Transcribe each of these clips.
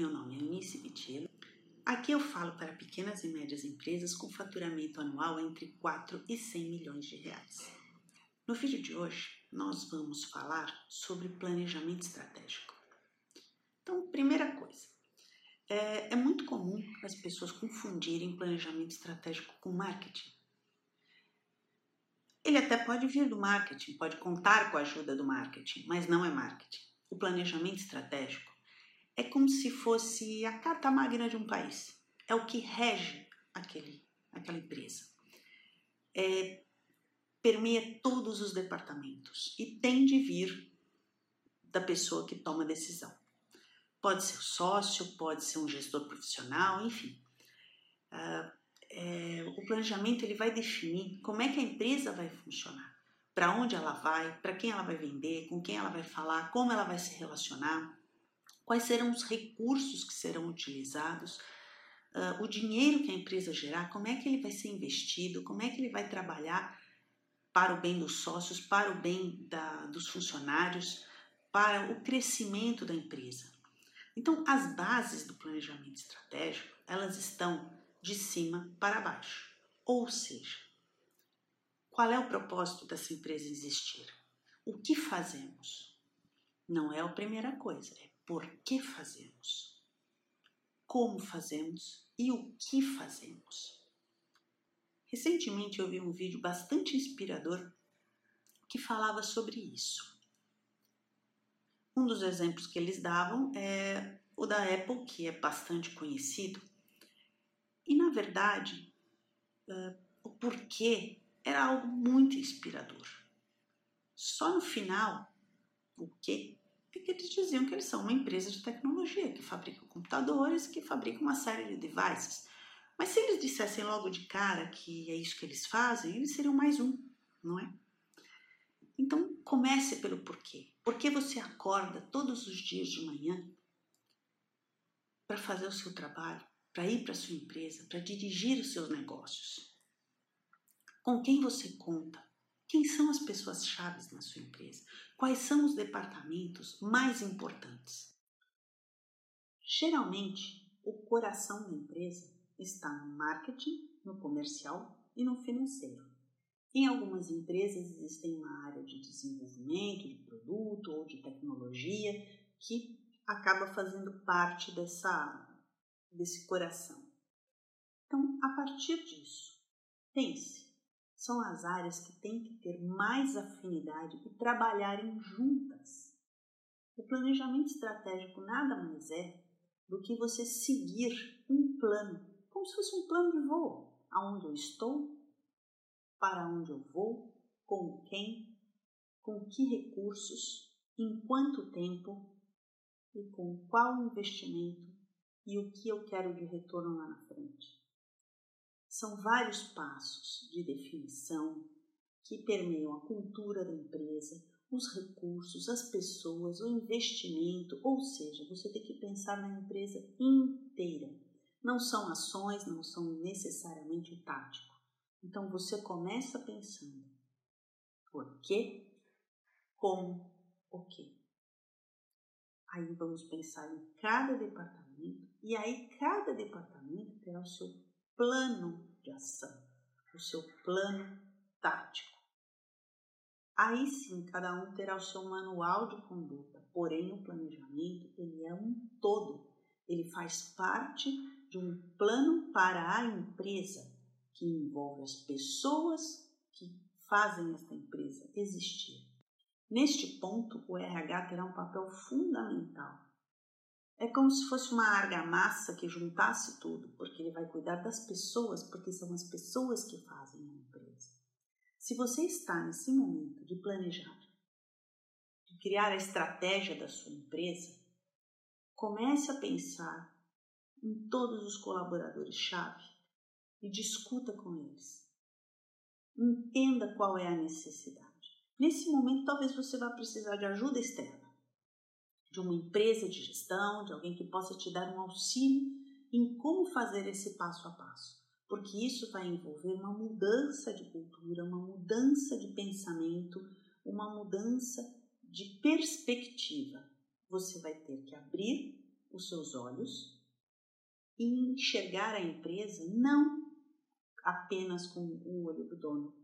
meu nome é Eunice Pitillo. Aqui eu falo para pequenas e médias empresas com faturamento anual entre 4 e 100 milhões de reais. No vídeo de hoje, nós vamos falar sobre planejamento estratégico. Então, primeira coisa, é, é muito comum as pessoas confundirem planejamento estratégico com marketing. Ele até pode vir do marketing, pode contar com a ajuda do marketing, mas não é marketing. O planejamento estratégico é como se fosse a carta magna de um país. É o que rege aquele, aquela empresa. É, permeia todos os departamentos e tem de vir da pessoa que toma a decisão. Pode ser o sócio, pode ser um gestor profissional, enfim. Uh, é, o planejamento ele vai definir como é que a empresa vai funcionar, para onde ela vai, para quem ela vai vender, com quem ela vai falar, como ela vai se relacionar, quais serão os recursos que serão utilizados, uh, o dinheiro que a empresa gerar, como é que ele vai ser investido, como é que ele vai trabalhar para o bem dos sócios, para o bem da, dos funcionários, para o crescimento da empresa. Então, as bases do planejamento estratégico, elas estão de cima para baixo. Ou seja, qual é o propósito dessa empresa existir? O que fazemos? Não é a primeira coisa, é por que fazemos. Como fazemos e o que fazemos. Recentemente eu vi um vídeo bastante inspirador que falava sobre isso. Um dos exemplos que eles davam é o da Apple, que é bastante conhecido, e na verdade, o porquê era algo muito inspirador. Só no final, o quê? É que eles diziam que eles são uma empresa de tecnologia, que fabrica computadores, que fabrica uma série de devices. Mas se eles dissessem logo de cara que é isso que eles fazem, eles seriam mais um, não é? Então comece pelo porquê. Por que você acorda todos os dias de manhã para fazer o seu trabalho? para ir para sua empresa, para dirigir os seus negócios? Com quem você conta? Quem são as pessoas chaves na sua empresa? Quais são os departamentos mais importantes? Geralmente, o coração da empresa está no marketing, no comercial e no financeiro. Em algumas empresas existem uma área de desenvolvimento de produto ou de tecnologia que acaba fazendo parte dessa desse coração. Então, a partir disso, pense, são as áreas que têm que ter mais afinidade e trabalharem juntas. O planejamento estratégico nada mais é do que você seguir um plano, como se fosse um plano de voo, aonde eu estou, para onde eu vou, com quem, com que recursos, em quanto tempo e com qual investimento e o que eu quero de retorno lá na frente. São vários passos de definição que permeiam a cultura da empresa, os recursos, as pessoas, o investimento, ou seja, você tem que pensar na empresa inteira. Não são ações, não são necessariamente tático. Então você começa pensando por quê, como, o quê. Aí vamos pensar em cada departamento e aí cada departamento terá o seu plano de ação, o seu plano tático. Aí sim, cada um terá o seu manual de conduta, porém o planejamento ele é um todo. Ele faz parte de um plano para a empresa que envolve as pessoas que fazem esta empresa existir. Neste ponto, o RH terá um papel fundamental é como se fosse uma argamassa que juntasse tudo, porque ele vai cuidar das pessoas, porque são as pessoas que fazem a empresa. Se você está nesse momento de planejar, de criar a estratégia da sua empresa, comece a pensar em todos os colaboradores-chave e discuta com eles. Entenda qual é a necessidade. Nesse momento, talvez você vá precisar de ajuda externa de uma empresa de gestão, de alguém que possa te dar um auxílio em como fazer esse passo a passo, porque isso vai envolver uma mudança de cultura, uma mudança de pensamento, uma mudança de perspectiva. Você vai ter que abrir os seus olhos e enxergar a empresa não apenas com o olho do dono,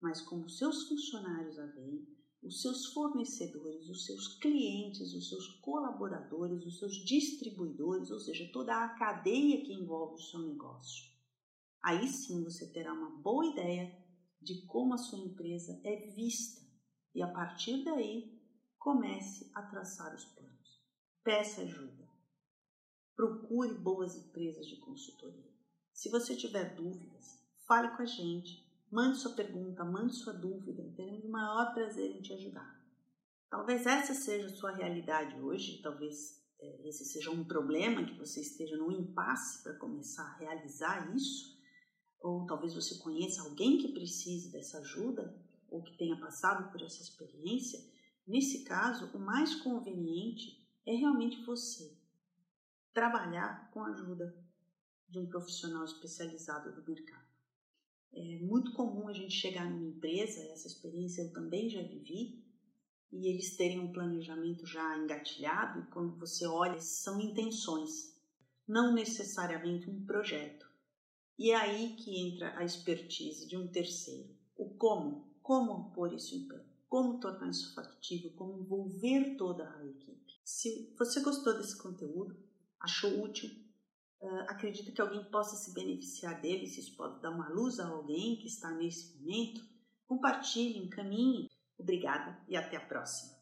mas como seus funcionários a veem, os seus fornecedores, os seus clientes, os seus colaboradores, os seus distribuidores, ou seja, toda a cadeia que envolve o seu negócio. Aí sim você terá uma boa ideia de como a sua empresa é vista e a partir daí comece a traçar os planos. Peça ajuda. Procure boas empresas de consultoria. Se você tiver dúvidas, fale com a gente Mande sua pergunta, mande sua dúvida, teremos o maior prazer em te ajudar. Talvez essa seja a sua realidade hoje, talvez é, esse seja um problema que você esteja no impasse para começar a realizar isso, ou talvez você conheça alguém que precise dessa ajuda ou que tenha passado por essa experiência. Nesse caso, o mais conveniente é realmente você trabalhar com a ajuda de um profissional especializado do mercado. É muito comum a gente chegar numa empresa, essa experiência eu também já vivi, e eles terem um planejamento já engatilhado, e quando você olha, são intenções, não necessariamente um projeto. E é aí que entra a expertise de um terceiro. O como, como pôr isso em pé, como tornar isso factível, como envolver toda a equipe. Se você gostou desse conteúdo, achou útil, uh, acredita que alguém possa se beneficiar dele, se isso pode dar uma luz a alguém que está nesse momento, compartilhe, encaminhe. Obrigada e até a próxima.